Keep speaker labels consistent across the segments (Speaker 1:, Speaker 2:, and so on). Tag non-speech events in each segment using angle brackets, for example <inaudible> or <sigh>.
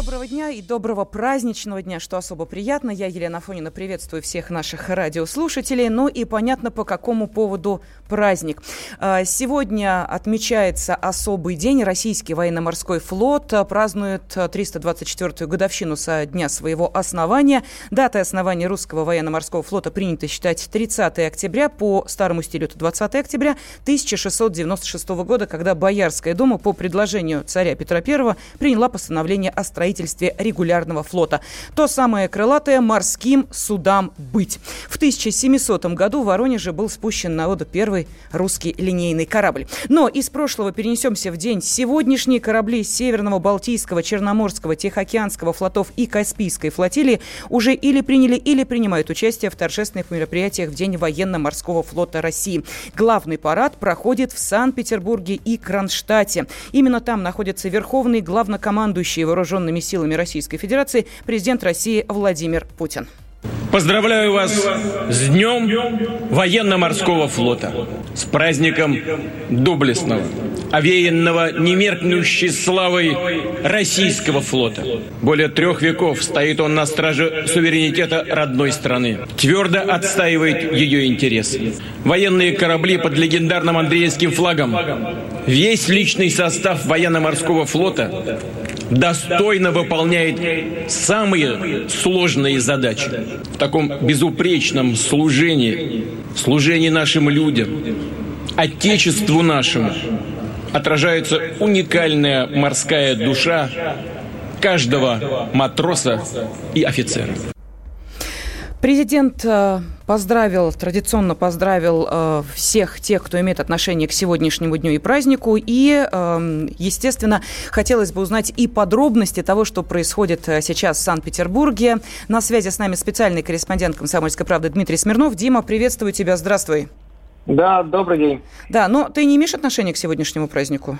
Speaker 1: доброго дня и доброго праздничного дня, что особо приятно. Я, Елена Фонина, приветствую всех наших радиослушателей. Ну и понятно, по какому поводу праздник. А, сегодня отмечается особый день. Российский военно-морской флот празднует 324-ю годовщину со дня своего основания. Датой основания русского военно-морского флота принято считать 30 октября. По старому стилю это 20 октября 1696 года, когда Боярская дума по предложению царя Петра I приняла постановление о строительстве регулярного флота. То самое крылатое «морским судам быть». В 1700 году в Воронеже был спущен на воду первый русский линейный корабль. Но из прошлого перенесемся в день сегодняшние корабли Северного, Балтийского, Черноморского, Тихоокеанского флотов и Каспийской флотилии уже или приняли, или принимают участие в торжественных мероприятиях в День военно-морского флота России. Главный парад проходит в Санкт-Петербурге и Кронштадте. Именно там находится верховный главнокомандующий вооруженных вооруженными силами Российской Федерации президент России Владимир Путин.
Speaker 2: Поздравляю вас с Днем военно-морского флота, с праздником доблестного, овеянного немеркнущей славой российского флота. Более трех веков стоит он на страже суверенитета родной страны, твердо отстаивает ее интересы. Военные корабли под легендарным Андреевским флагом, весь личный состав военно-морского флота достойно выполняет самые сложные задачи. В таком безупречном служении, служении нашим людям, Отечеству нашему, отражается уникальная морская душа каждого матроса и офицера.
Speaker 1: Президент э, поздравил, традиционно поздравил э, всех тех, кто имеет отношение к сегодняшнему дню и празднику. И, э, естественно, хотелось бы узнать и подробности того, что происходит э, сейчас в Санкт-Петербурге. На связи с нами специальный корреспондент «Комсомольской правды» Дмитрий Смирнов. Дима, приветствую тебя, здравствуй.
Speaker 3: Да, добрый день.
Speaker 1: Да, но ты не имеешь отношения к сегодняшнему празднику?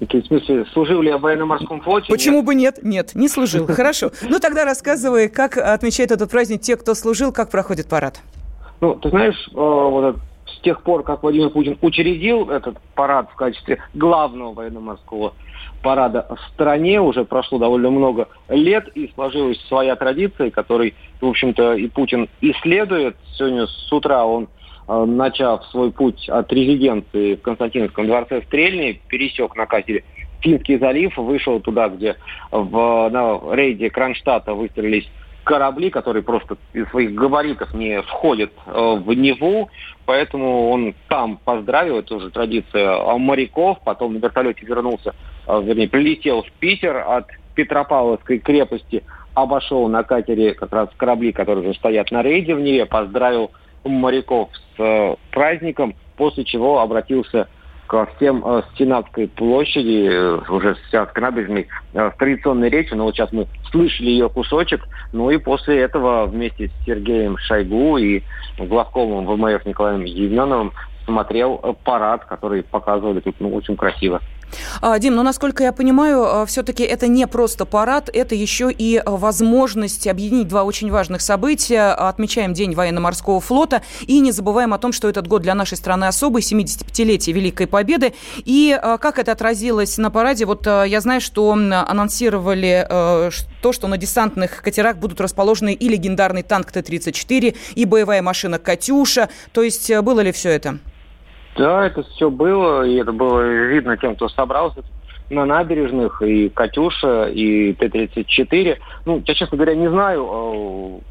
Speaker 3: В смысле, служил ли я в военно-морском флоте?
Speaker 1: Почему нет? бы нет? Нет, не служил. <laughs> Хорошо. Ну тогда рассказывай, как отмечает этот праздник те, кто служил, как проходит парад.
Speaker 3: Ну, ты знаешь, э, вот с тех пор, как Владимир Путин учредил этот парад в качестве главного военно-морского парада в стране, уже прошло довольно много лет, и сложилась своя традиция, которой, в общем-то, и Путин исследует. Сегодня с утра он начав свой путь от резиденции в Константиновском дворце Стрельни, пересек на катере Финский залив, вышел туда, где в, на рейде Кронштадта выстрелились корабли, которые просто из своих габаритов не входят э, в Неву, поэтому он там поздравил, это уже традиция моряков, потом на вертолете вернулся, э, вернее, прилетел в Питер от Петропавловской крепости, обошел на катере как раз корабли, которые уже стоят на рейде в Неве, поздравил моряков с э, праздником, после чего обратился ко всем э, с Сенатской площади, э, уже с Сенатской набережной, с традиционной речью, но вот сейчас мы слышали ее кусочек, ну и после этого вместе с Сергеем Шойгу и главкомом ВМФ Николаем Евменовым смотрел парад, который показывали тут ну, очень красиво.
Speaker 1: А, Дим, ну, насколько я понимаю, а, все-таки это не просто парад, это еще и возможность объединить два очень важных события. Отмечаем День военно-морского флота и не забываем о том, что этот год для нашей страны особый, 75-летие Великой Победы. И а, как это отразилось на параде? Вот я знаю, что анонсировали то, что на десантных катерах будут расположены и легендарный танк Т-34, и боевая машина «Катюша». То есть было ли все это?
Speaker 3: Да, это все было, и это было видно тем, кто собрался на набережных, и «Катюша», и Т-34. Ну, я, честно говоря, не знаю,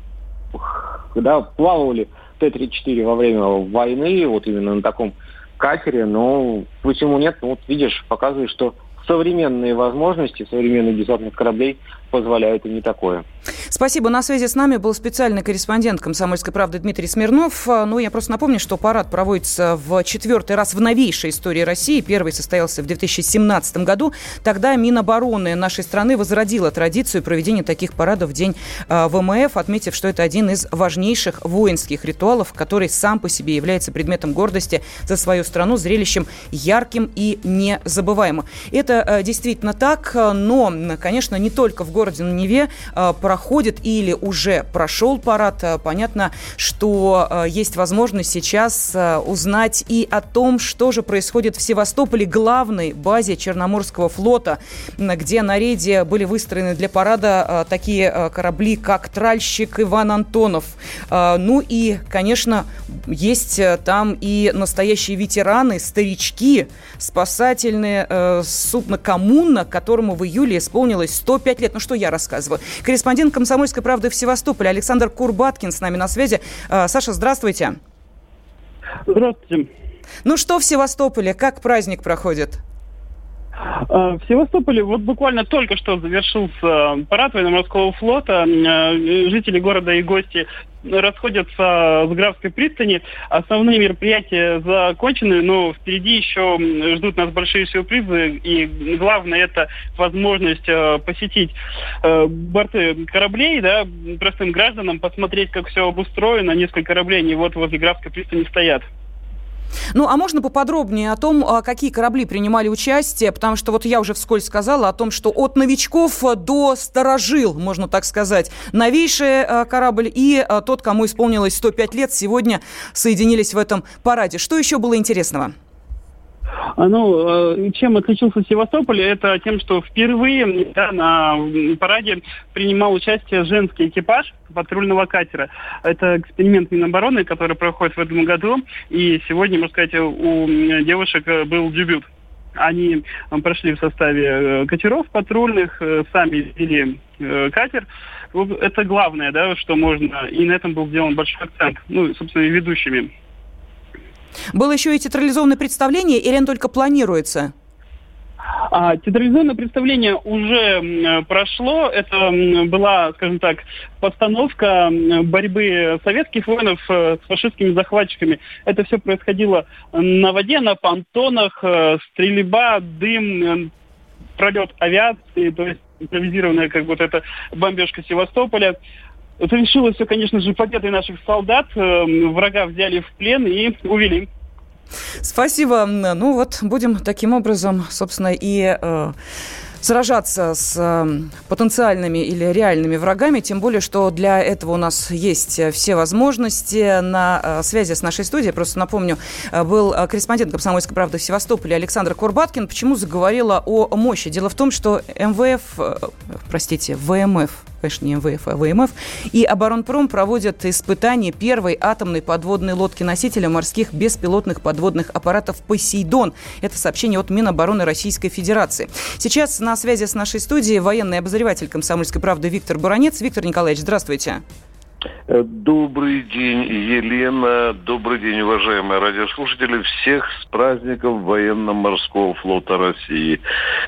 Speaker 3: когда плавали Т-34 во время войны, вот именно на таком катере, но почему нет? Ну, вот видишь, показывает, что современные возможности современных десантных кораблей позволяют и не такое.
Speaker 1: Спасибо. На связи с нами был специальный корреспондент «Комсомольской правды» Дмитрий Смирнов. А, ну, я просто напомню, что парад проводится в четвертый раз в новейшей истории России. Первый состоялся в 2017 году. Тогда Минобороны нашей страны возродила традицию проведения таких парадов в День а, ВМФ, отметив, что это один из важнейших воинских ритуалов, который сам по себе является предметом гордости за свою страну, зрелищем ярким и незабываемым. Это а, действительно так, но, конечно, не только в городе на Неве проходит или уже прошел парад. Понятно, что есть возможность сейчас узнать и о том, что же происходит в Севастополе, главной базе Черноморского флота, где на рейде были выстроены для парада такие корабли, как тральщик Иван Антонов. Ну и, конечно, есть там и настоящие ветераны, старички, спасательные э, судно «Коммуна», которому в июле исполнилось 105 лет. Ну что я рассказываю? Корреспондент «Комсомольской правды» в Севастополе Александр Курбаткин с нами на связи. Э, Саша, здравствуйте.
Speaker 4: Здравствуйте.
Speaker 1: Ну что в Севастополе? Как праздник проходит?
Speaker 4: А, в Севастополе вот буквально только что завершился парад военно-морского флота. Э, жители города и гости расходятся с Графской пристани. Основные мероприятия закончены, но впереди еще ждут нас большие сюрпризы. И главное это возможность э, посетить э, борты кораблей, да, простым гражданам, посмотреть, как все обустроено. Несколько кораблей, они вот возле Графской пристани стоят.
Speaker 1: Ну, а можно поподробнее о том, а, какие корабли принимали участие? Потому что вот я уже вскользь сказала о том, что от новичков до старожил, можно так сказать. Новейший а, корабль и а, тот, кому исполнилось 105 лет, сегодня соединились в этом параде. Что еще было интересного?
Speaker 4: А, ну, э, чем отличился Севастополь, это тем, что впервые да, на параде принимал участие женский экипаж патрульного катера. Это эксперимент Минобороны, который проходит в этом году. И сегодня, можно сказать, у девушек был дебют. Они прошли в составе э, катеров патрульных, э, сами вели катер. Это главное, да, что можно. И на этом был сделан большой акцент. Ну, собственно, ведущими
Speaker 1: было еще и театрализованное представление, или оно только планируется?
Speaker 4: А, театрализованное представление уже прошло. Это была, скажем так, постановка борьбы советских воинов э, с фашистскими захватчиками. Это все происходило на воде, на понтонах, э, стрельба, дым, пролет авиации, то есть импровизированная как вот эта бомбежка Севастополя. Это решилось все, конечно же, победой наших солдат. Э, врага взяли в плен и увели.
Speaker 1: Спасибо. Ну вот, будем таким образом, собственно, и... Э сражаться с э, потенциальными или реальными врагами, тем более, что для этого у нас есть все возможности. На э, связи с нашей студией, просто напомню, э, был корреспондент «Комсомольской правды» в Севастополе Александр Курбаткин. Почему заговорила о мощи? Дело в том, что МВФ, простите, ВМФ, конечно, не МВФ, а ВМФ, и Оборонпром проводят испытания первой атомной подводной лодки-носителя морских беспилотных подводных аппаратов «Посейдон». Это сообщение от Минобороны Российской Федерации. Сейчас на связи с нашей студией военный обозреватель «Комсомольской правды» Виктор Буранец. Виктор Николаевич, здравствуйте.
Speaker 5: Э, добрый день, Елена. Добрый день, уважаемые радиослушатели. Всех с праздником военно-морского флота России.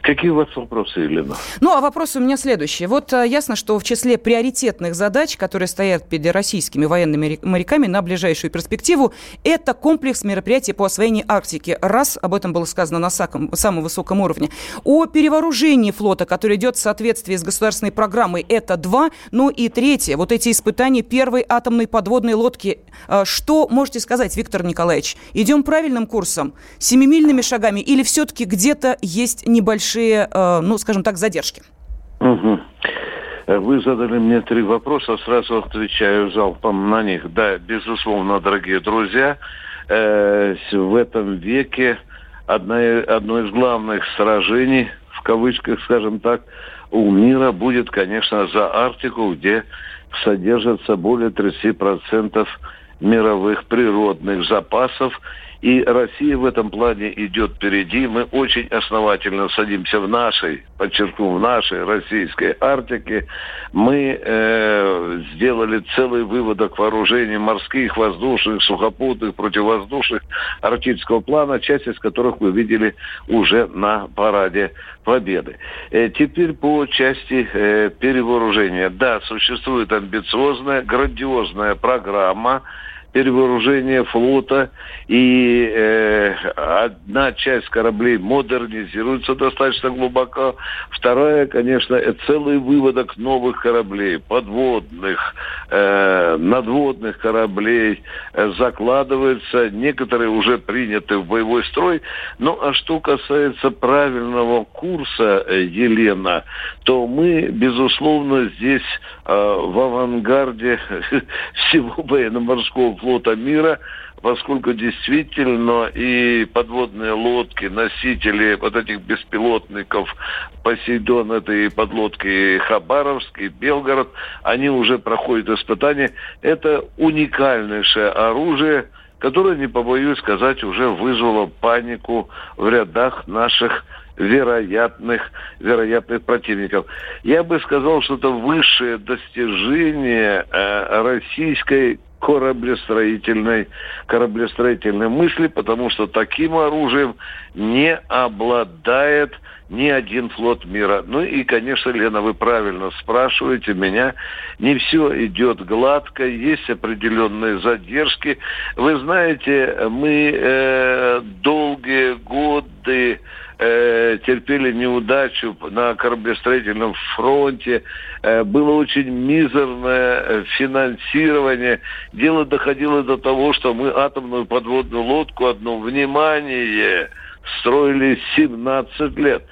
Speaker 5: Какие у вас вопросы, Елена?
Speaker 1: Ну, а вопросы у меня следующие. Вот а, ясно, что в числе приоритетных задач, которые стоят перед российскими военными моряками на ближайшую перспективу, это комплекс мероприятий по освоению Арктики. Раз, об этом было сказано на самом высоком уровне. О перевооружении флота, который идет в соответствии с государственной программой, это два. Ну и третье, вот эти испытания создания первой атомной подводной лодки. А, что можете сказать, Виктор Николаевич? Идем правильным курсом, семимильными шагами или все-таки где-то есть небольшие, а, ну, скажем так, задержки?
Speaker 5: Угу. Вы задали мне три вопроса, сразу отвечаю залпом на них. Да, безусловно, дорогие друзья, э, в этом веке одна, одно из главных сражений, в кавычках, скажем так, у мира будет, конечно, за Арктику, где содержится более 30% мировых природных запасов. И Россия в этом плане идет впереди. Мы очень основательно садимся в нашей, подчеркну, в нашей российской Арктике. Мы э, сделали целый выводок вооружений морских, воздушных, сухопутных, противовоздушных арктического плана, часть из которых вы видели уже на параде Победы. Э, теперь по части э, перевооружения. Да, существует амбициозная, грандиозная программа перевооружения флота, и э, одна часть кораблей модернизируется достаточно глубоко, вторая, конечно, это целый выводок новых кораблей, подводных, э, надводных кораблей э, закладывается, некоторые уже приняты в боевой строй. Ну, а что касается правильного курса, э, Елена, то мы, безусловно, здесь э, в авангарде <laughs> всего военно-морского флота мира, поскольку действительно и подводные лодки, носители вот этих беспилотников Посейдон, это и подлодки Хабаровск, и Белгород, они уже проходят испытания. Это уникальнейшее оружие, которое, не побоюсь сказать, уже вызвало панику в рядах наших вероятных, вероятных противников. Я бы сказал, что это высшее достижение э, российской кораблестроительной, кораблестроительной мысли, потому что таким оружием не обладает ни один флот мира. Ну и, конечно, Лена, вы правильно спрашиваете меня. Не все идет гладко, есть определенные задержки. Вы знаете, мы э, долгие годы э, терпели неудачу на кораблестроительном фронте. Э, было очень мизерное э, финансирование. Дело доходило до того, что мы атомную подводную лодку одно внимание строили 17 лет.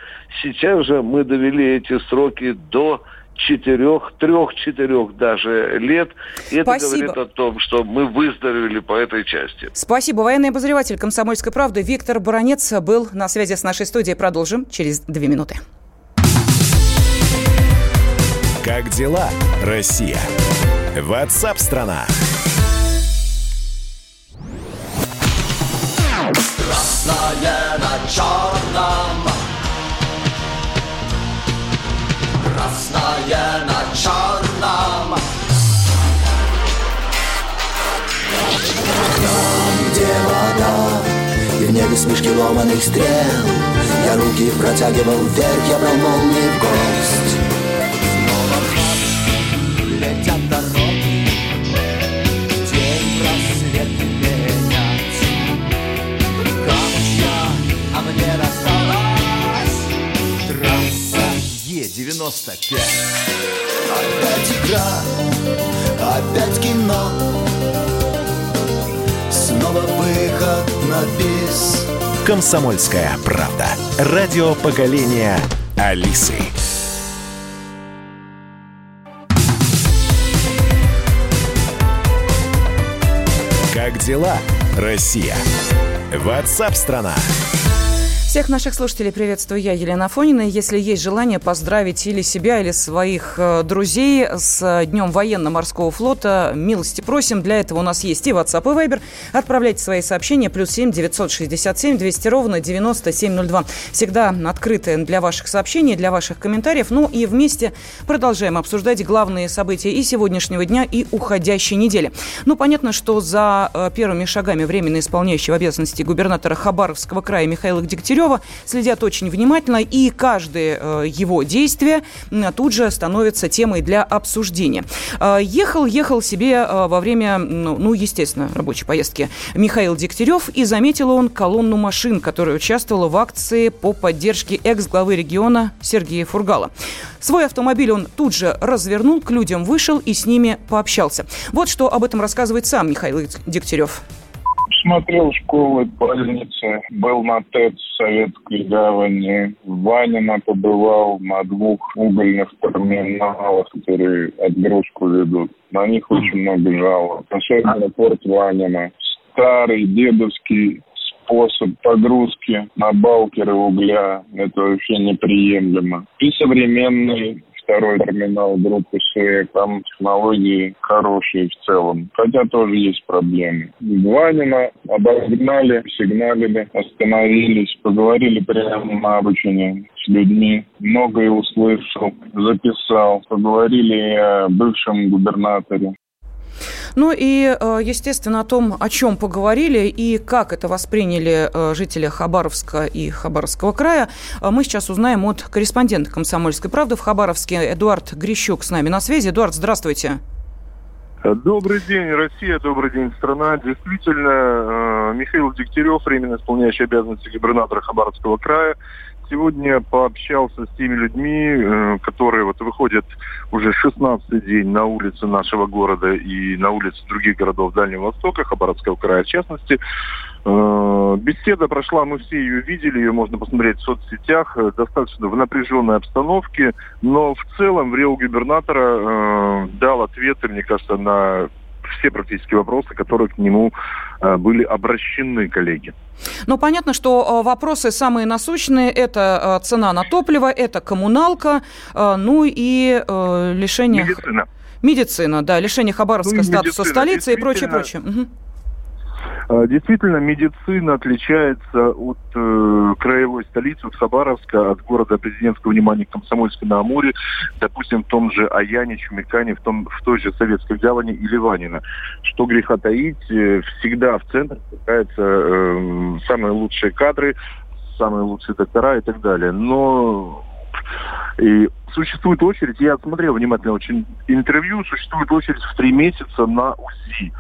Speaker 5: Сейчас же мы довели эти сроки до четырех, трех-четырех даже лет. И Спасибо. это говорит о том, что мы выздоровели по этой части.
Speaker 1: Спасибо. Военный обозреватель «Комсомольской правды» Виктор Баранец был на связи с нашей студией. Продолжим через две минуты.
Speaker 6: Как дела, Россия? Ватсап-страна! Красное на черном красное на черном. Там, где вода, и в небе смешки ломаных стрел, Я руки протягивал вверх, я брал молнии в гость. Е-95 Опять игра, опять кино. Снова выход на бис. Комсомольская правда. Радио поколения Алисы. Как дела, Россия? Ватсап-страна! страна
Speaker 1: всех наших слушателей приветствую я, Елена Афонина. Если есть желание поздравить или себя, или своих э, друзей с Днем военно-морского флота, милости просим. Для этого у нас есть и WhatsApp, и Viber. Отправляйте свои сообщения. Плюс семь девятьсот шестьдесят семь двести ровно девяносто семь ноль два. Всегда открыты для ваших сообщений, для ваших комментариев. Ну и вместе продолжаем обсуждать главные события и сегодняшнего дня, и уходящей недели. Ну, понятно, что за э, первыми шагами временно исполняющего обязанности губернатора Хабаровского края Михаила Дегтярева Дегтярева следят очень внимательно, и каждое э, его действие тут же становится темой для обсуждения. Э, ехал, ехал себе э, во время, ну, ну, естественно, рабочей поездки Михаил Дегтярев, и заметил он колонну машин, которая участвовала в акции по поддержке экс-главы региона Сергея Фургала. Свой автомобиль он тут же развернул, к людям вышел и с ними пообщался. Вот что об этом рассказывает сам Михаил Дегтярев
Speaker 7: смотрел школы, больницы, был на ТЭЦ Советской Гавани, в Ванино побывал на двух угольных терминалах, которые отгрузку ведут. На них очень много жалоб. Особенно порт Ванина. Старый дедовский способ погрузки на балкеры угля. Это вообще неприемлемо. И современный второй терминал группы СУЭК. Там технологии хорошие в целом, хотя тоже есть проблемы. Ванина обогнали, сигналили, остановились, поговорили прямо на обучении с людьми. Многое услышал, записал. Поговорили о бывшем губернаторе.
Speaker 1: Ну и, э, естественно, о том, о чем поговорили и как это восприняли э, жители Хабаровска и Хабаровского края, э, мы сейчас узнаем от корреспондента «Комсомольской правды» в Хабаровске Эдуард Грищук с нами на связи. Эдуард, здравствуйте.
Speaker 8: Добрый день, Россия, добрый день, страна. Действительно, Михаил Дегтярев, временно исполняющий обязанности губернатора Хабаровского края, сегодня пообщался с теми людьми, э, которые вот выходят уже 16 день на улицы нашего города и на улицы других городов Дальнего Востока, Хабаровского края в частности. Э, беседа прошла, мы все ее видели, ее можно посмотреть в соцсетях, э, достаточно в напряженной обстановке, но в целом в Рио губернатора дал ответы, мне кажется, на все практически вопросы, которые к нему э, были обращены, коллеги.
Speaker 1: Ну, понятно, что э, вопросы самые насущные – это э, цена на топливо, это коммуналка, ну и лишение...
Speaker 8: Медицина.
Speaker 1: Медицина, да, лишение Хабаровска ну, статуса столицы и прочее, прочее. Угу.
Speaker 8: А, действительно, медицина отличается от э, краевой столицы, от Хабаровска, от города президентского внимания Комсомольска на Амуре, допустим, в том же Аяне, Чумикане, в, том, в той же Советской Гавани или Ванина. Что греха таить, э, всегда в центр пытаются э, самые лучшие кадры, самые лучшие доктора и так далее. Но и существует очередь, я смотрел внимательно очень интервью, существует очередь в три месяца на УЗИ.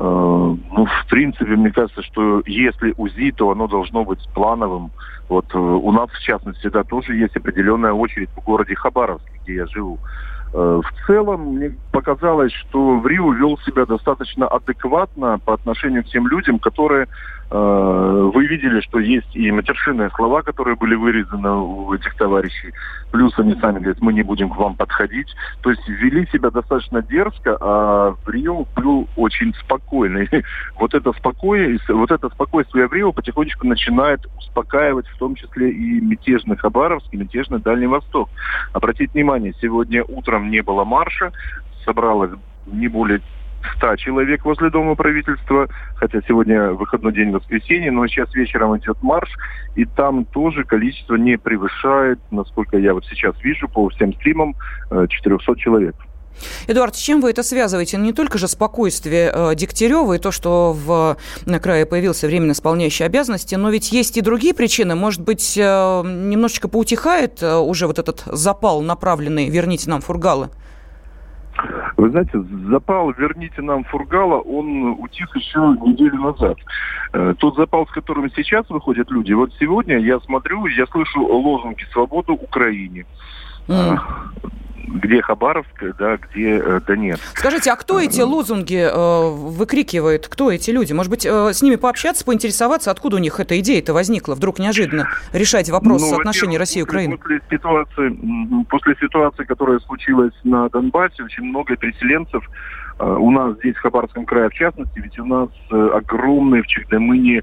Speaker 8: Э, ну, в принципе, мне кажется, что если УЗИ, то оно должно быть плановым. Вот э, у нас, в частности, да, тоже есть определенная очередь в городе Хабаровске, где я живу. Э, в целом, мне показалось, что в Рио вел себя достаточно адекватно по отношению к тем людям, которые вы видели, что есть и матершинные слова, которые были вырезаны у этих товарищей. Плюс они сами говорят, мы не будем к вам подходить. То есть вели себя достаточно дерзко, а Рио был очень спокойный. <laughs> Вот это спокойствие, вот это спокойствие в Рио потихонечку начинает успокаивать в том числе и мятежный Хабаровск, и мятежный Дальний Восток. Обратите внимание, сегодня утром не было марша, собралось не более 100 человек возле Дома правительства, хотя сегодня выходной день воскресенье, но сейчас вечером идет марш, и там тоже количество не превышает, насколько я вот сейчас вижу по всем стримам, 400 э, человек.
Speaker 1: Эдуард, с чем вы это связываете? Не только же спокойствие э, Дегтярева и то, что в на крае появился временно исполняющий обязанности, но ведь есть и другие причины. Может быть, э, немножечко поутихает уже вот этот запал, направленный «верните нам фургалы»?
Speaker 8: Вы знаете, запал «Верните нам Фургала», он утих еще неделю назад. Э, тот запал, с которым сейчас выходят люди, вот сегодня я смотрю, я слышу лозунги «Свободу Украине». Mm где Хабаровск, да, где э, Донецк.
Speaker 1: Скажите, а кто эти лозунги э, выкрикивает? Кто эти люди? Может быть, э, с ними пообщаться, поинтересоваться, откуда у них эта идея-то возникла? Вдруг неожиданно решать вопрос ну, отношений России и Украины?
Speaker 8: После ситуации, после ситуации, которая случилась на Донбассе, очень много переселенцев у нас здесь, в Хабаровском крае, в частности, ведь у нас огромные в Чехдамыне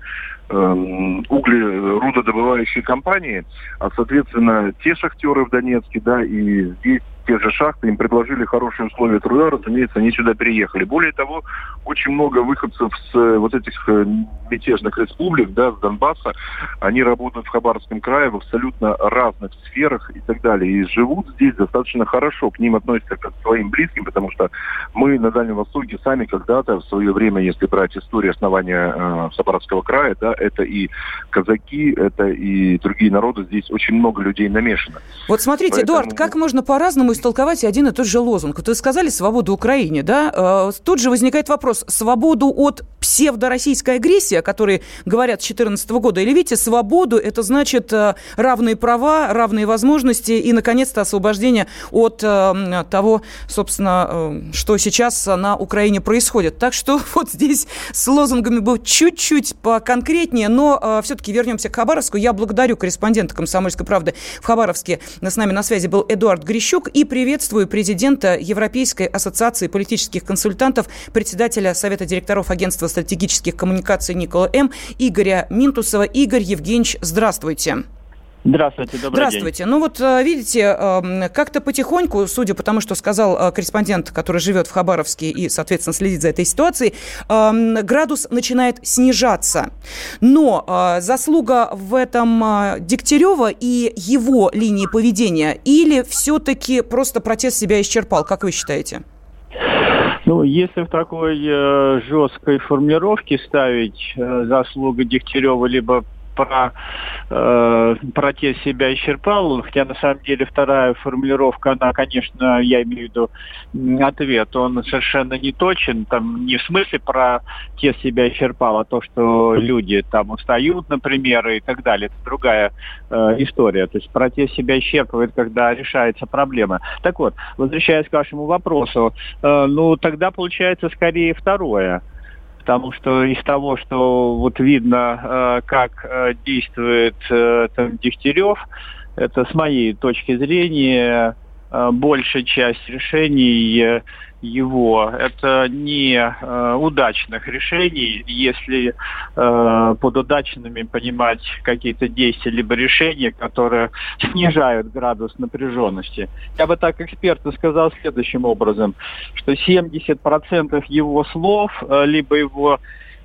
Speaker 8: Эм, углерудодобывающие компании, а, соответственно, те шахтеры в Донецке, да, и здесь те же шахты, им предложили хорошие условия труда, разумеется, они сюда переехали. Более того, очень много выходцев с э, вот этих э, мятежных республик, да, с Донбасса, они работают в Хабаровском крае в абсолютно разных сферах и так далее. И живут здесь достаточно хорошо, к ним относятся как к своим близким, потому что мы на Дальнем Востоке сами когда-то в свое время, если брать историю основания э, Хабаровского края, да, это и казаки, это и другие народы, здесь очень много людей намешано.
Speaker 1: Вот смотрите, Поэтому... Эдуард, как можно по-разному истолковать один и тот же лозунг? Вот вы сказали «свободу Украине», да? Э, тут же возникает вопрос, свободу от псевдороссийской агрессии, о которой говорят с 2014 года, или видите, свободу – это значит э, равные права, равные возможности и, наконец-то, освобождение от э, того, собственно, что сейчас на Украине происходит. Так что <laughs> вот здесь с лозунгами был чуть-чуть поконкретнее, но все-таки вернемся к Хабаровску. Я благодарю корреспондента «Комсомольской правды» в Хабаровске. С нами на связи был Эдуард Грищук. И приветствую президента Европейской ассоциации политических консультантов, председателя Совета директоров Агентства стратегических коммуникаций Никола М. Игоря Минтусова. Игорь Евгеньевич, здравствуйте.
Speaker 9: Здравствуйте, добрый
Speaker 1: Здравствуйте.
Speaker 9: день.
Speaker 1: Ну вот, э, видите, эм, как-то потихоньку, судя по тому, что сказал э, корреспондент, который живет в Хабаровске и, соответственно, следит за этой ситуацией, эм, градус начинает снижаться. Но э, заслуга в этом Дегтярева и его линии поведения или все-таки просто протест себя исчерпал? Как вы считаете?
Speaker 9: Ну, если в такой э, жесткой формулировке ставить э, заслуга Дегтярева либо про э, протест себя исчерпал, хотя на самом деле вторая формулировка, она, конечно, я имею в виду ответ, он совершенно не точен, там не в смысле про протест себя исчерпал, а то, что люди там устают, например, и так далее, это другая э, история. То есть протест себя исчерпывает, когда решается проблема. Так вот, возвращаясь к вашему вопросу, э, ну тогда получается скорее второе потому что из того, что вот видно, э, как э, действует э, там Дегтярев, это с моей точки зрения большая часть решений его. Это не э, удачных решений, если э, под удачными понимать какие-то действия либо решения, которые снижают градус напряженности. Я бы так эксперту сказал следующим образом, что 70% его слов, э, либо его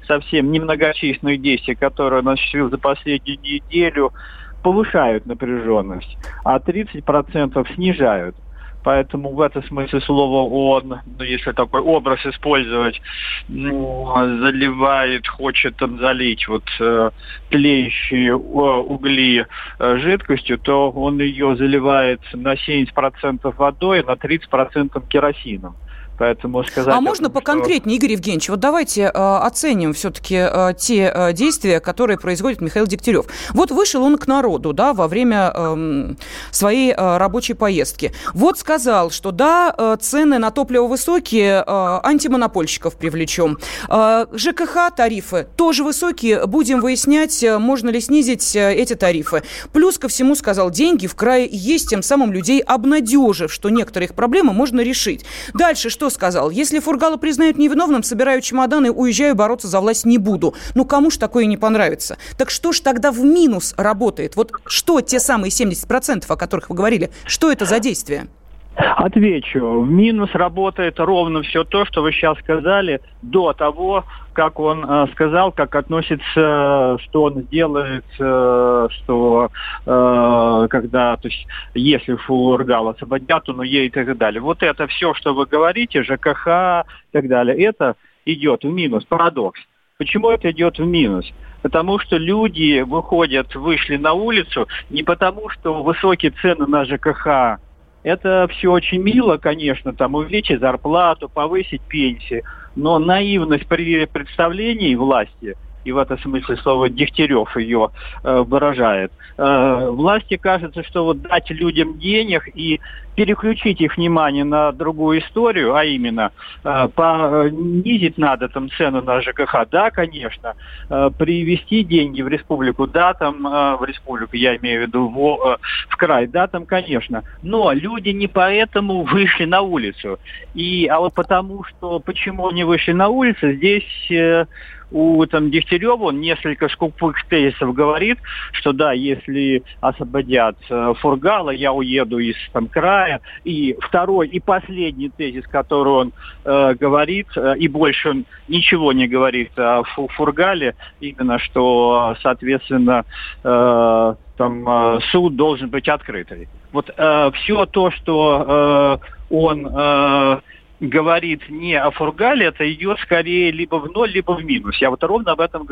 Speaker 9: совсем немногочисленных действий, которые он осуществил за последнюю неделю, повышают напряженность, а 30% снижают. Поэтому в этом смысле слова он, ну, если такой образ использовать, ну, заливает, хочет там залить вот э, тлеющие угли э, жидкостью, то он ее заливает на 70% водой, на 30% керосином. Поэтому сказать...
Speaker 1: А можно том, поконкретнее, что... Игорь Евгеньевич? Вот давайте э, оценим все-таки э, те э, действия, которые производит Михаил Дегтярев. Вот вышел он к народу, да, во время э, своей э, рабочей поездки. Вот сказал, что да, э, цены на топливо высокие, э, антимонопольщиков привлечем. Э, ЖКХ тарифы тоже высокие, будем выяснять, э, можно ли снизить э, эти тарифы. Плюс ко всему сказал, деньги в крае есть, тем самым людей обнадежив, что некоторые их проблемы можно решить. Дальше что сказал? Если Фургала признают невиновным, собираю чемоданы, уезжаю, бороться за власть не буду. Ну, кому ж такое не понравится? Так что ж тогда в минус работает? Вот что те самые 70%, о которых вы говорили, что это за действие?
Speaker 9: Отвечу. В минус работает ровно все то, что вы сейчас сказали, до того, как он э, сказал, как относится, что он сделает, э, что э, когда, то есть, если Фургал освободят, он уедет и так далее. Вот это все, что вы говорите, ЖКХ и так далее, это идет в минус. Парадокс. Почему это идет в минус? Потому что люди выходят, вышли на улицу не потому, что высокие цены на ЖКХ это все очень мило, конечно, там увеличить зарплату, повысить пенсии, но наивность при представлении власти – и в этом смысле слово Дегтярев ее э, выражает. Э, власти кажется, что вот дать людям денег и переключить их внимание на другую историю, а именно э, понизить надо там цену на ЖКХ, да, конечно, э, привести деньги в республику, да, там э, в республику, я имею в виду в, э, в край, да, там, конечно, но люди не поэтому вышли на улицу. И, а вот потому, что почему они вышли на улицу, здесь э, у там, Дегтярева он несколько скупых тезисов говорит, что да, если освободят э, Фургала, я уеду из там, края. И второй и последний тезис, который он э, говорит, э, и больше он ничего не говорит о Фургале, именно что, соответственно, э, там э, суд должен быть открытый. Вот э, все то, что э, он э, говорит не о фургале, это идет скорее либо в ноль, либо в минус. Я вот ровно об этом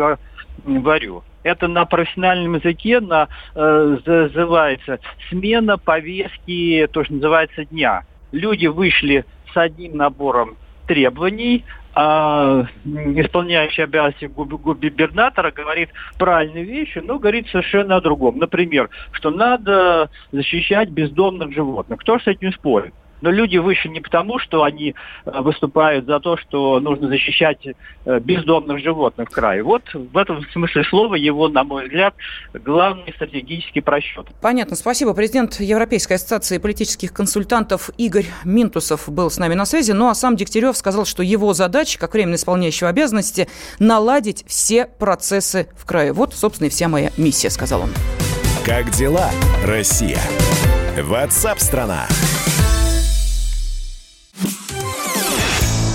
Speaker 9: говорю. Это на профессиональном языке на, э, называется смена повестки, то, что называется, дня. Люди вышли с одним набором требований, а исполняющий обязанности губернатора говорит правильные вещи, но говорит совершенно о другом. Например, что надо защищать бездомных животных. Кто с этим спорит? Но люди вышли не потому, что они э, выступают за то, что нужно защищать э, бездомных животных в крае. Вот в этом смысле слова его, на мой взгляд, главный стратегический просчет.
Speaker 1: Понятно. Спасибо. Президент Европейской ассоциации политических консультантов Игорь Минтусов был с нами на связи. Ну а сам Дегтярев сказал, что его задача, как временно исполняющего обязанности, наладить все процессы в крае. Вот, собственно, и вся моя миссия, сказал он.
Speaker 10: Как дела, Россия? Ватсап-страна!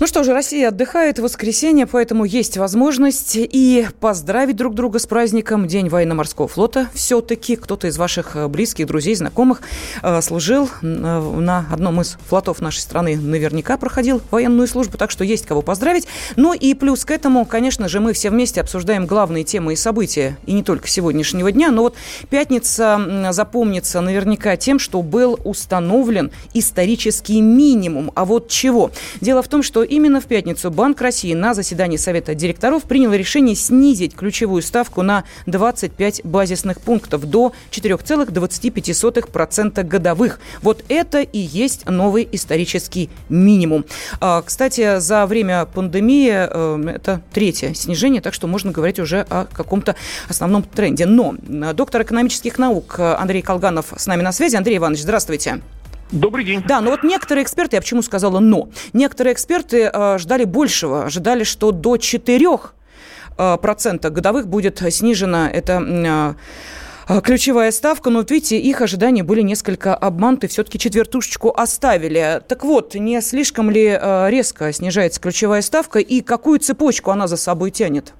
Speaker 1: Ну что же, Россия отдыхает в воскресенье, поэтому есть возможность и поздравить друг друга с праздником День военно-морского флота. Все-таки кто-то из ваших э, близких, друзей, знакомых э, служил э, на одном из флотов нашей страны, наверняка проходил военную службу, так что есть кого поздравить. Ну и плюс к этому, конечно же, мы все вместе обсуждаем главные темы и события, и не только сегодняшнего дня, но вот пятница запомнится наверняка тем, что был установлен исторический минимум. А вот чего? Дело в том, что именно в пятницу Банк России на заседании Совета директоров принял решение снизить ключевую ставку на 25 базисных пунктов до 4,25% годовых. Вот это и есть новый исторический минимум. А, кстати, за время пандемии э, это третье снижение, так что можно говорить уже о каком-то основном тренде. Но доктор экономических наук Андрей Колганов с нами на связи. Андрей Иванович, здравствуйте.
Speaker 11: Добрый день.
Speaker 1: Да, но вот некоторые эксперты, я почему сказала «но», некоторые эксперты э, ждали большего, ожидали, что до 4 э, процента годовых будет снижена эта э, ключевая ставка, но вот видите, их ожидания были несколько обмануты, все-таки четвертушечку оставили. Так вот, не слишком ли э, резко снижается ключевая ставка и какую цепочку она за собой тянет?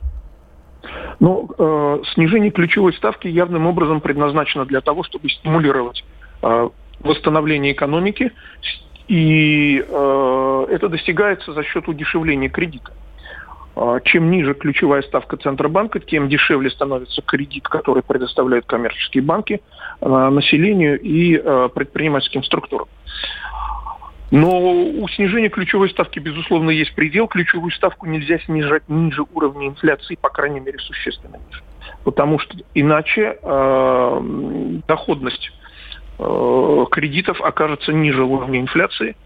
Speaker 11: Ну, э, снижение ключевой ставки явным образом предназначено для того, чтобы стимулировать э, восстановления экономики, и э, это достигается за счет удешевления кредита. Э, чем ниже ключевая ставка Центробанка, тем дешевле становится кредит, который предоставляют коммерческие банки э, населению и э, предпринимательским структурам. Но у снижения ключевой ставки, безусловно, есть предел. Ключевую ставку нельзя снижать ниже уровня инфляции, по крайней мере, существенно ниже. Потому что иначе э, доходность кредитов окажется ниже уровня инфляции,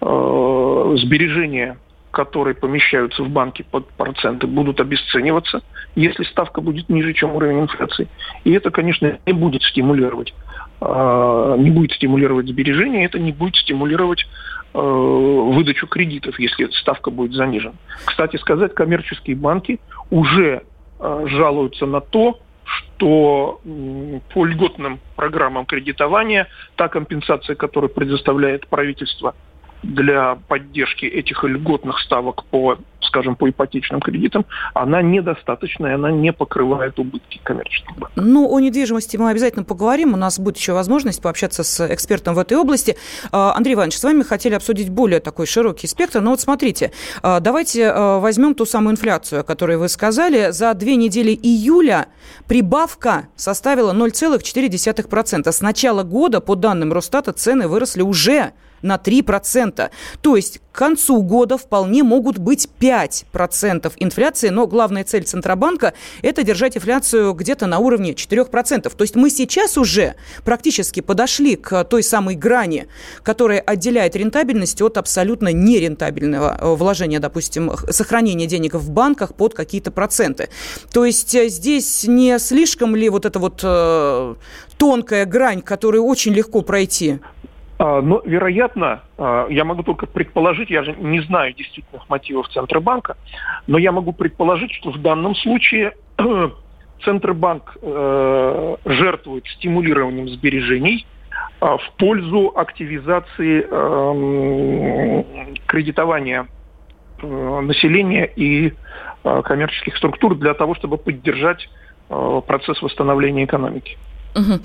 Speaker 11: э, сбережения, которые помещаются в банке под проценты, будут обесцениваться, если ставка будет ниже, чем уровень инфляции. И это, конечно, не будет стимулировать, э, не будет стимулировать сбережения, это не будет стимулировать выдачу кредитов, если ставка будет занижена. Кстати сказать, коммерческие банки уже жалуются на то, что по льготным программам кредитования та компенсация, которую предоставляет правительство для поддержки этих льготных ставок по, скажем, по ипотечным кредитам, она недостаточная, она не покрывает убытки коммерческих банков.
Speaker 1: Ну, о недвижимости мы обязательно поговорим. У нас будет еще возможность пообщаться с экспертом в этой области. А, Андрей Иванович, с вами хотели обсудить более такой широкий спектр. Но вот смотрите, а, давайте а, возьмем ту самую инфляцию, о которой вы сказали. За две недели июля прибавка составила 0,4%. С начала года, по данным Росстата, цены выросли уже на 3%. То есть к концу года вполне могут быть 5% инфляции, но главная цель Центробанка – это держать инфляцию где-то на уровне 4%. То есть мы сейчас уже практически подошли к той самой грани, которая отделяет рентабельность от абсолютно нерентабельного э, вложения, допустим, сохранения денег в банках под какие-то проценты. То есть э, здесь не слишком ли вот эта вот э, тонкая грань, которую очень легко пройти?
Speaker 11: А, но, вероятно, а, я могу только предположить, я же не знаю действительных мотивов Центробанка, но я могу предположить, что в данном случае <clears throat> Центробанк э, жертвует стимулированием сбережений э, в пользу активизации э, кредитования э, населения и э, коммерческих структур для того, чтобы поддержать процесс восстановления экономики.
Speaker 1: Угу.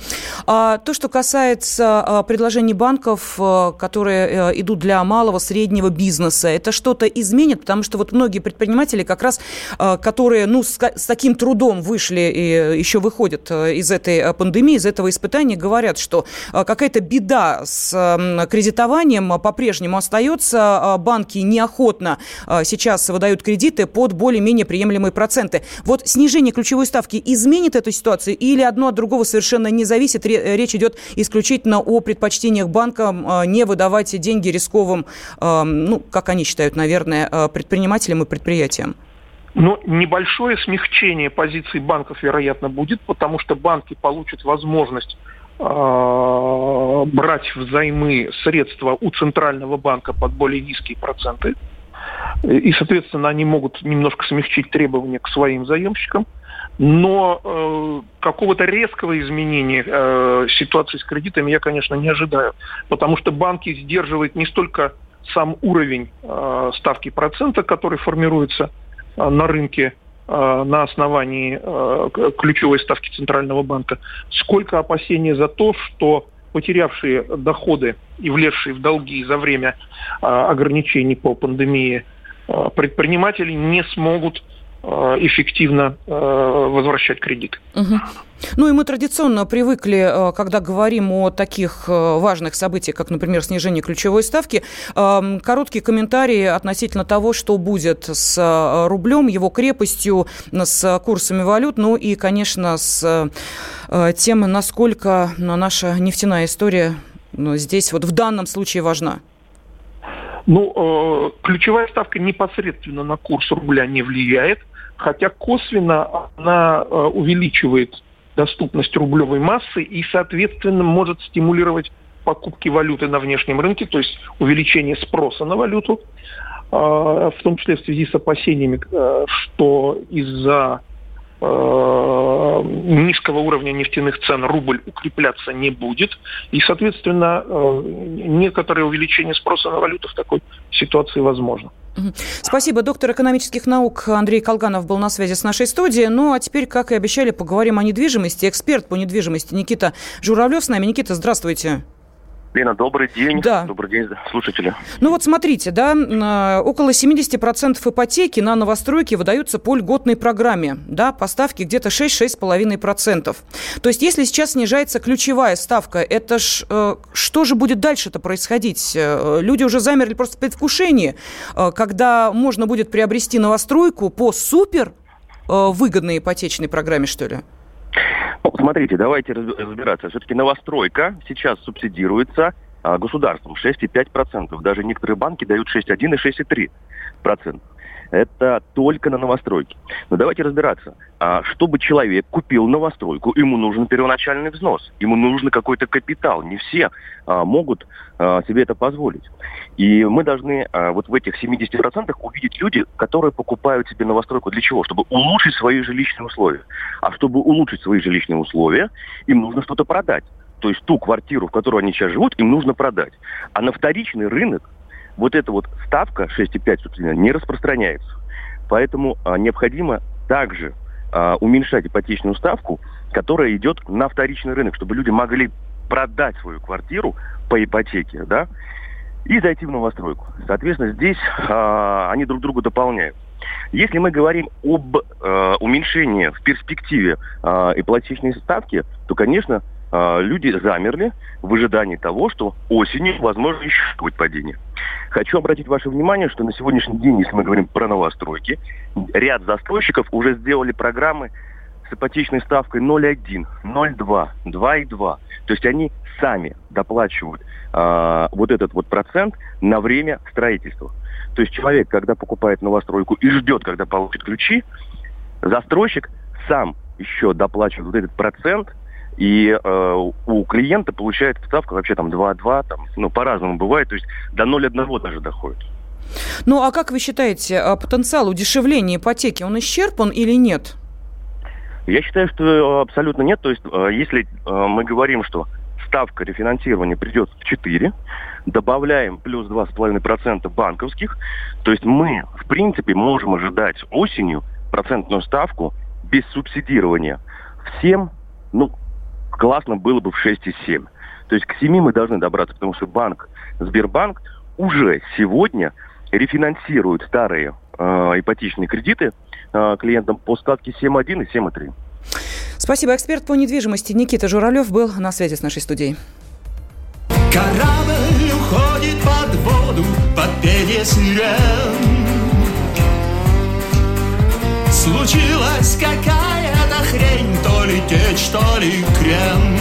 Speaker 1: А то, что касается а, предложений банков, а, которые а, идут для малого, среднего бизнеса, это что-то изменит? Потому что вот многие предприниматели как раз, а, которые ну, с, с таким трудом вышли и еще выходят из этой пандемии, из этого испытания, говорят, что а, какая-то беда с а, кредитованием по-прежнему остается. Банки неохотно а, сейчас выдают кредиты под более-менее приемлемые проценты. Вот снижение ключевой ставки изменит эту ситуацию или одно от другого совершенно не зависит. Речь идет исключительно о предпочтениях банка а, не выдавать деньги рисковым, а, ну, как они считают, наверное, а, предпринимателям и предприятиям.
Speaker 11: Но небольшое смягчение позиций банков, вероятно, будет, потому что банки получат возможность э, брать взаймы средства у центрального банка под более низкие проценты. И, соответственно, они могут немножко смягчить требования к своим заемщикам но э, какого-то резкого изменения э, ситуации с кредитами я, конечно, не ожидаю, потому что банки сдерживают не столько сам уровень э, ставки процента, который формируется э, на рынке э, на основании э, ключевой ставки Центрального банка, сколько опасения за то, что потерявшие доходы и влезшие в долги за время э, ограничений по пандемии э, предприниматели не смогут эффективно э, возвращать кредит.
Speaker 1: Угу. Ну и мы традиционно привыкли, э, когда говорим о таких важных событиях, как, например, снижение ключевой ставки, эм, короткие комментарии относительно того, что будет с рублем, его крепостью, с курсами валют, ну и, конечно, с тем, насколько наша нефтяная история ну, здесь вот в данном случае важна.
Speaker 11: Ну, ключевая ставка непосредственно на курс рубля не влияет хотя косвенно она э, увеличивает доступность рублевой массы и, соответственно, может стимулировать покупки валюты на внешнем рынке, то есть увеличение спроса на валюту, э, в том числе в связи с опасениями, э, что из-за низкого уровня нефтяных цен рубль укрепляться не будет. И, соответственно, некоторое увеличение спроса на валюту в такой ситуации возможно.
Speaker 1: Спасибо. Доктор экономических наук Андрей Колганов был на связи с нашей студией. Ну, а теперь, как и обещали, поговорим о недвижимости. Эксперт по недвижимости Никита Журавлев с нами. Никита, здравствуйте.
Speaker 12: Лена, добрый день.
Speaker 1: Да.
Speaker 12: Добрый день, слушатели.
Speaker 1: Ну вот смотрите, да, э, около 70% ипотеки на новостройки выдаются по льготной программе, да, по ставке где-то 6-6,5%. То есть если сейчас снижается ключевая ставка, это ж, э, что же будет дальше-то происходить? Э, люди уже замерли просто в предвкушении, когда можно будет приобрести новостройку по супер выгодной ипотечной программе, что ли?
Speaker 12: Ну, смотрите, давайте разбираться. Все-таки новостройка сейчас субсидируется а, государством 6,5%. Даже некоторые банки дают 6,1 и 6,3%. Это только на новостройке. Но давайте разбираться. А, чтобы человек купил новостройку, ему нужен первоначальный взнос. Ему нужен какой-то капитал. Не все а, могут а, себе это позволить. И мы должны вот в этих 70% увидеть люди, которые покупают себе новостройку для чего? Чтобы улучшить свои жилищные условия. А чтобы улучшить свои жилищные условия, им нужно что-то продать. То есть ту квартиру, в которой они сейчас живут, им нужно продать. А на вторичный рынок вот эта вот ставка 6,5, собственно, не распространяется. Поэтому а, необходимо также а, уменьшать ипотечную ставку, которая идет на вторичный рынок, чтобы люди могли продать свою квартиру по ипотеке, да, и зайти в новостройку. Соответственно, здесь а, они друг друга дополняют. Если мы говорим об э, уменьшении в перспективе э, ипотечной ставки, то, конечно, люди замерли в ожидании того, что осенью, возможно, еще будет падение. Хочу обратить ваше внимание, что на сегодняшний день, если мы говорим про новостройки, ряд застройщиков уже сделали программы с ипотечной ставкой 0,1, 0,2, 2,2. То есть они сами доплачивают э, вот этот вот процент на время строительства. То есть человек, когда покупает новостройку и ждет, когда получит ключи, застройщик сам еще доплачивает вот этот процент, и э, у клиента получается ставка вообще там 2,2, там, ну, по-разному бывает, то есть до 0,1 даже доходит.
Speaker 1: Ну, а как вы считаете, а потенциал удешевления ипотеки, он исчерпан или нет?
Speaker 12: Я считаю, что абсолютно нет. То есть, э, если э, мы говорим, что ставка рефинансирования придет в 4, добавляем плюс 2,5% банковских, то есть мы, в принципе, можем ожидать осенью процентную ставку без субсидирования всем, ну, классно было бы в 6,7. То есть к 7 мы должны добраться, потому что банк, Сбербанк уже сегодня рефинансирует старые э, ипотечные кредиты э, клиентам по ставке 7,1 и 7,3.
Speaker 1: Спасибо. Эксперт по недвижимости Никита Журавлев был на связи с нашей студией.
Speaker 13: Корабль уходит под воду, под пение сирен. Случилась какая-то хрень, ли течь, то ли крем.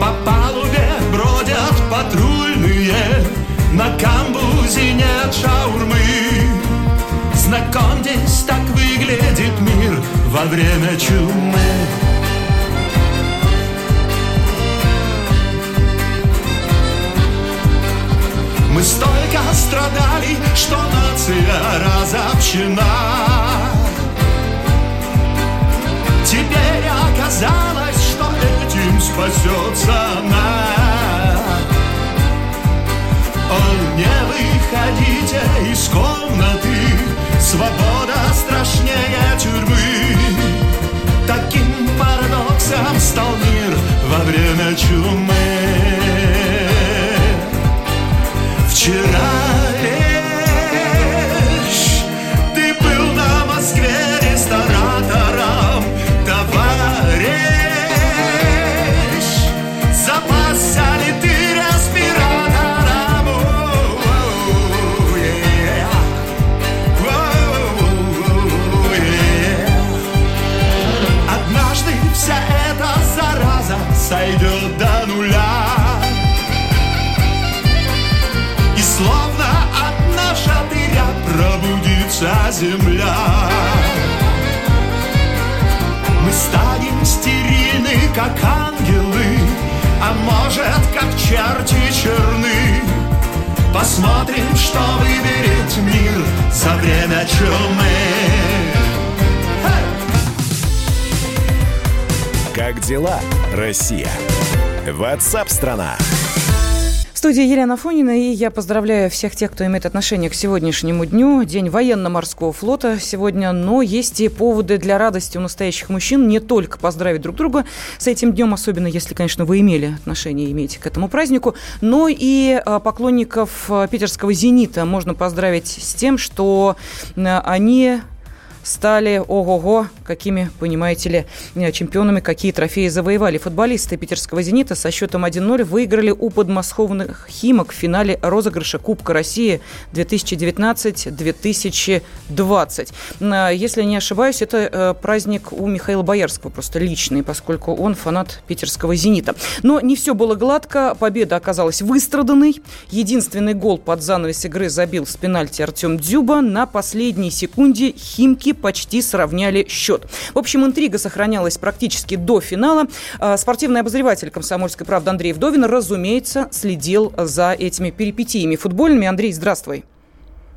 Speaker 13: По палубе бродят патрульные, на камбузе нет шаурмы. Знакомьтесь, так выглядит мир во время чумы. Мы столько страдали, что нация разобщена. Теперь оказалось, что этим спасется она. О, не выходите из комнаты, свобода страшнее тюрьмы. Таким парадоксом стал мир во время чумы. Черти черны Посмотрим, что выберет мир за время чумы
Speaker 10: Как дела, Россия? Ватсап-страна!
Speaker 1: В студии Елена Фонина, и я поздравляю всех тех, кто имеет отношение к сегодняшнему дню, День военно-морского флота сегодня, но есть и поводы для радости у настоящих мужчин не только поздравить друг друга с этим днем, особенно если, конечно, вы имели отношение, имеете к этому празднику, но и а, поклонников а, питерского «Зенита» можно поздравить с тем, что а, они стали, ого-го, какими, понимаете ли, э, чемпионами, какие трофеи завоевали. Футболисты питерского «Зенита» со счетом 1-0 выиграли у подмосковных «Химок» в финале розыгрыша Кубка России 2019-2020. Э, Если не ошибаюсь, это э, праздник у Михаила Боярского, просто личный, поскольку он фанат питерского «Зенита». Но не все было гладко, победа оказалась выстраданной. Единственный гол под занавес игры забил с пенальти Артем Дзюба. На последней секунде «Химки» почти сравняли счет. В общем, интрига сохранялась практически до финала. А, Спортивный обозреватель «Комсомольской правды» Андрей Вдовин, разумеется, следил за этими перипетиями футбольными. Андрей, здравствуй.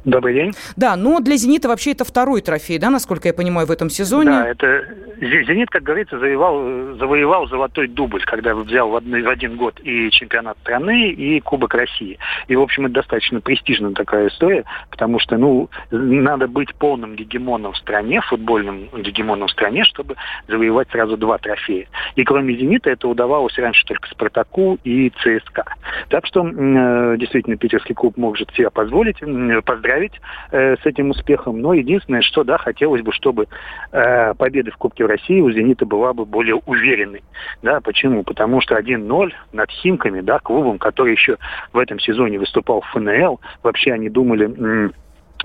Speaker 14: Добрый день.
Speaker 1: Да, но для «Зенита» вообще это второй трофей, да, насколько я понимаю, в этом сезоне?
Speaker 14: Да, это Зе- «Зенит», как говорится, завоевал, завоевал золотой дубль, когда взял в, одно- в один год и чемпионат страны, и Кубок России. И, в общем, это достаточно престижная такая история, потому что, ну, надо быть полным гегемоном в стране, футбольным гегемоном в стране, чтобы завоевать сразу два трофея. И кроме «Зенита» это удавалось раньше только «Спартаку» и ЦСКА. Так что, э, действительно, питерский клуб может себя позволить, м, поздравить э, с этим успехом. Но единственное, что, да, хотелось бы, чтобы э, победа в Кубке России у «Зенита» была бы более уверенной. Да, почему? Потому что 1-0 над «Химками», да, клубом, который еще в этом сезоне выступал в ФНЛ, вообще они думали... м,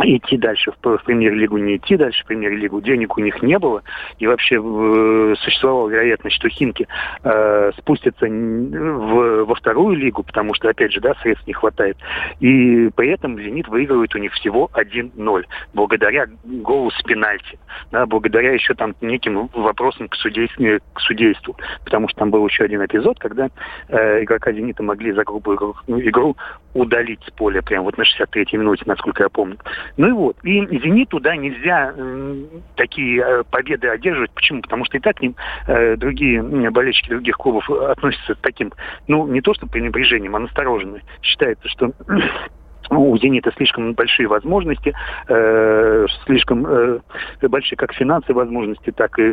Speaker 14: идти дальше в, в премьер-лигу, не идти дальше в премьер-лигу. Денег у них не было. И вообще э, существовала вероятность, что Химки э, спустятся в, во вторую лигу, потому что, опять же, да, средств не хватает. И при этом «Зенит» выигрывает у них всего 1-0. Благодаря голу с пенальти. Да, благодаря еще там неким вопросам к, судейству, к судейству. Потому что там был еще один эпизод, когда э, игрока «Зенита» могли за грубую игру, ну, игру удалить с поля прямо вот на 63-й минуте, насколько я помню. Ну и вот. И «Зениту», да, нельзя м, такие э, победы одерживать. Почему? Потому что и так к ним э, другие болельщики других клубов относятся с таким, ну, не то что пренебрежением, а настороженно. Считается, что у «Зенита» слишком большие возможности, э, слишком э, большие как финансовые возможности, так и э,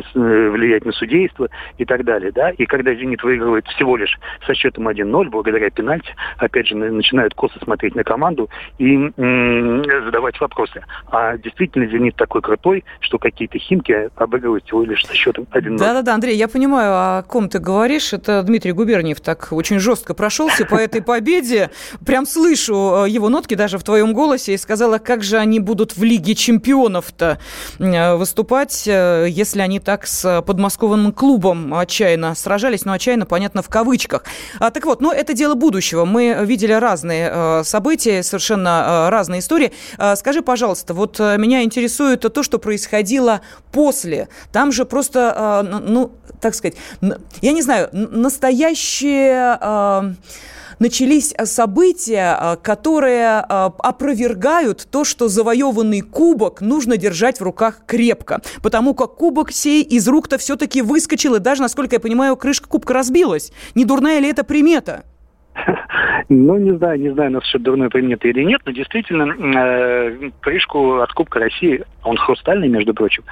Speaker 14: влиять на судейство и так далее. Да? И когда «Зенит» выигрывает всего лишь со счетом 1-0, благодаря пенальти, опять же, начинают косо смотреть на команду и э, задавать вопросы. А действительно «Зенит» такой крутой, что какие-то «Химки» обыгрывают всего лишь со счетом 1-0.
Speaker 1: Да-да-да, Андрей, я понимаю, о ком ты говоришь. Это Дмитрий Губерниев так очень жестко прошелся по этой победе. Прям слышу э, его нот нотки даже в твоем голосе и сказала, как же они будут в Лиге чемпионов-то э, выступать, э, если они так с подмосковным клубом отчаянно сражались, но отчаянно, понятно, в кавычках. А, так вот, но ну, это дело будущего. Мы видели разные э, события, совершенно разные истории. Скажи, пожалуйста, вот меня интересует то, что происходило после. Там же просто, ну, так сказать, я не знаю, настоящее начались э, события, э, которые э, опровергают то, что завоеванный кубок нужно держать в руках крепко. Потому как кубок сей из рук-то все-таки выскочил, и даже, насколько я понимаю, крышка кубка разбилась. Не дурная ли это примета? <laughs>
Speaker 14: Ну, не знаю, не знаю, насчет дурной приметы или нет, но действительно э, крышку от Кубка России, он хрустальный, между прочим,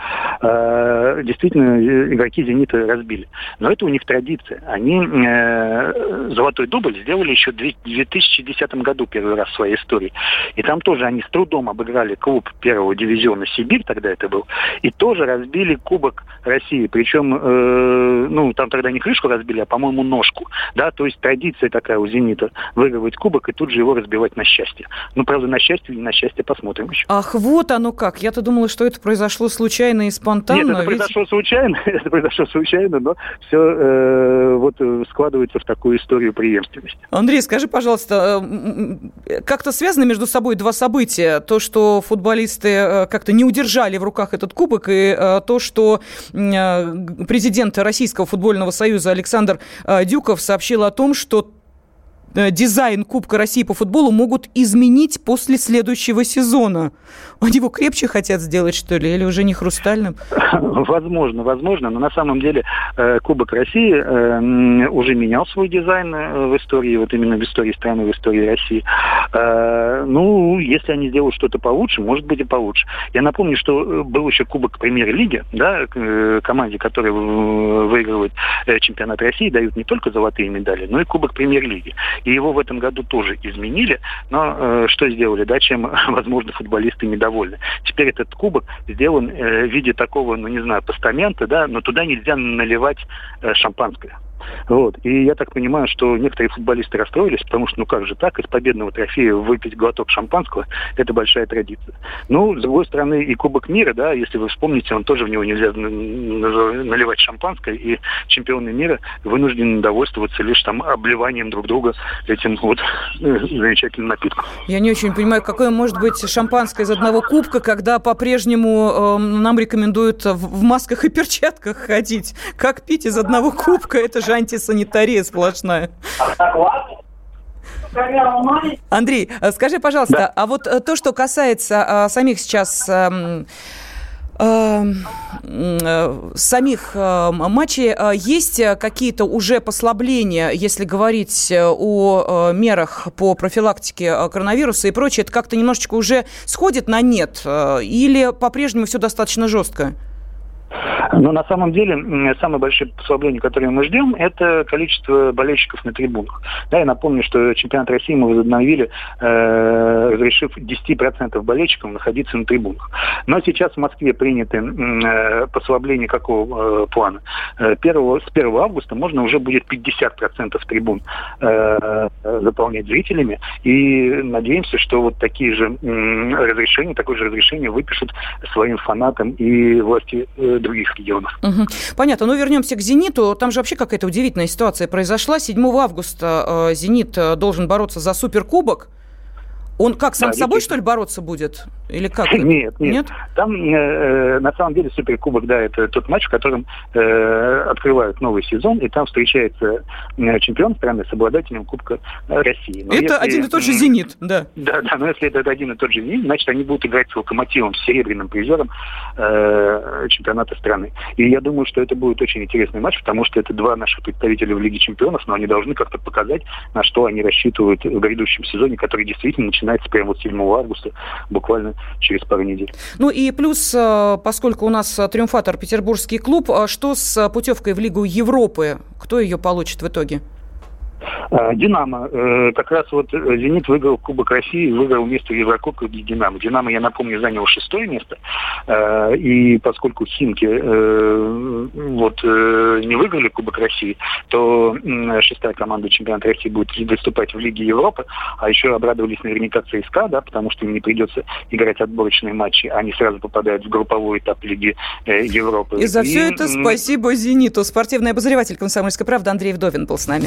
Speaker 14: э, действительно игроки «Зенита» разбили. Но это у них традиция. Они э, золотой дубль сделали еще в 2010 году первый раз в своей истории. И там тоже они с трудом обыграли клуб первого дивизиона «Сибирь», тогда это был, и тоже разбили Кубок России. Причем, э, ну, там тогда не крышку разбили, а, по-моему, ножку. Да, то есть традиция такая у «Зенита» выигрывать кубок и тут же его разбивать на счастье. Ну, правда, на счастье или на счастье посмотрим еще.
Speaker 1: Ах, вот оно как. Я-то думала, что это произошло случайно и спонтанно.
Speaker 14: Нет, это ведь... произошло случайно, <laughs> это произошло случайно, но все э, вот э, складывается в такую историю преемственности.
Speaker 1: Андрей, скажи, пожалуйста, э, как-то связаны между собой два события? То, что футболисты э, как-то не удержали в руках этот кубок, и то, что президент Российского футбольного союза Александр Дюков сообщил о том, что дизайн Кубка России по футболу могут изменить после следующего сезона. Они его крепче хотят сделать, что ли, или уже не хрустальным? <laughs>
Speaker 14: Возможно, возможно, но на самом деле э, Кубок России э, уже менял свой дизайн в истории, вот именно в истории страны, в истории России. Ну, если они сделают что-то получше, может быть и получше. Я напомню, что был еще Кубок Премьер-лиги, да, команде, которая выигрывает чемпионат России, дают не только золотые медали, но и Кубок Премьер-лиги. И его в этом году тоже изменили. Но э, что сделали, да, чем, <laughs> возможно, футболисты недовольны. Теперь этот кубок сделан э, в виде такого, ну, не знаю, постамента, да, но туда нельзя наливать э, шампанское. Вот. И я так понимаю, что некоторые футболисты расстроились, потому что, ну как же так, из победного трофея выпить глоток шампанского – это большая традиция. Ну, с другой стороны, и Кубок мира, да, если вы вспомните, он тоже в него нельзя наливать шампанское, и чемпионы мира вынуждены довольствоваться лишь там обливанием друг друга этим вот <laughs> замечательным напитком.
Speaker 1: Я не очень понимаю, какое может быть шампанское из одного кубка, когда по-прежнему э, нам рекомендуют в масках и перчатках ходить. Как пить из одного кубка? Это же антисанитария сплошная. Андрей, э, скажи, пожалуйста, да. а вот э, то, что касается а, самих сейчас а, а, самих а, матчей, а, есть какие-то уже послабления, если говорить о мерах по профилактике коронавируса и прочее, это как-то немножечко уже сходит на нет или по-прежнему все достаточно жестко?
Speaker 14: Но на самом деле самое большое послабление, которое мы ждем, это количество болельщиков на трибунах. Да, я напомню, что чемпионат России мы возобновили, э, разрешив 10% болельщикам находиться на трибунах. Но сейчас в Москве приняты э, послабления какого э, плана? Э, первого, с 1 августа можно уже будет 50% трибун э, заполнять зрителями. И надеемся, что вот такие же э, разрешения, такое же разрешение выпишут своим фанатам и власти э, других регионов.
Speaker 1: Угу. Понятно. Ну, вернемся к «Зениту». Там же вообще какая-то удивительная ситуация произошла. 7 августа э, «Зенит» э, должен бороться за суперкубок. Он как, сам да, с собой, что ли, бороться будет? Или как? <laughs>
Speaker 14: Нет, нет. нет? Там, э, на самом деле, Суперкубок, да, это тот матч, в котором э, открывают новый сезон, и там встречается э, чемпион страны с обладателем Кубка России.
Speaker 1: Но это если, один и тот же «Зенит», да.
Speaker 14: Да, да, но если это один и тот же «Зенит», значит, они будут играть с «Локомотивом», с серебряным призером э, чемпионата страны. И я думаю, что это будет очень интересный матч, потому что это два наших представителя в Лиге чемпионов, но они должны как-то показать, на что они рассчитывают в грядущем сезоне, который действительно начинается начинается прямо вот 7 августа, буквально через пару недель.
Speaker 1: Ну и плюс, э, поскольку у нас триумфатор Петербургский клуб, а что с путевкой в Лигу Европы? Кто ее получит в итоге?
Speaker 14: А, Динамо. Э, как раз вот э, Зенит выиграл Кубок России, выиграл место в Еврокубке для Динамо. Динамо, я напомню, занял шестое место. Э, и поскольку Химки вот не выиграли Кубок России, то шестая команда чемпионата России будет выступать в Лиге Европы. А еще обрадовались наверняка ЦСКА, да, потому что им не придется играть отборочные матчи. Они сразу попадают в групповой этап Лиги Европы.
Speaker 1: И за все и... это спасибо Зениту. Спортивный обозреватель «Комсомольской правды» Андрей Вдовин был с нами.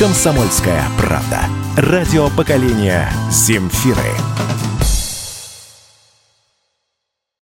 Speaker 10: «Комсомольская правда». Радио поколения «Земфиры».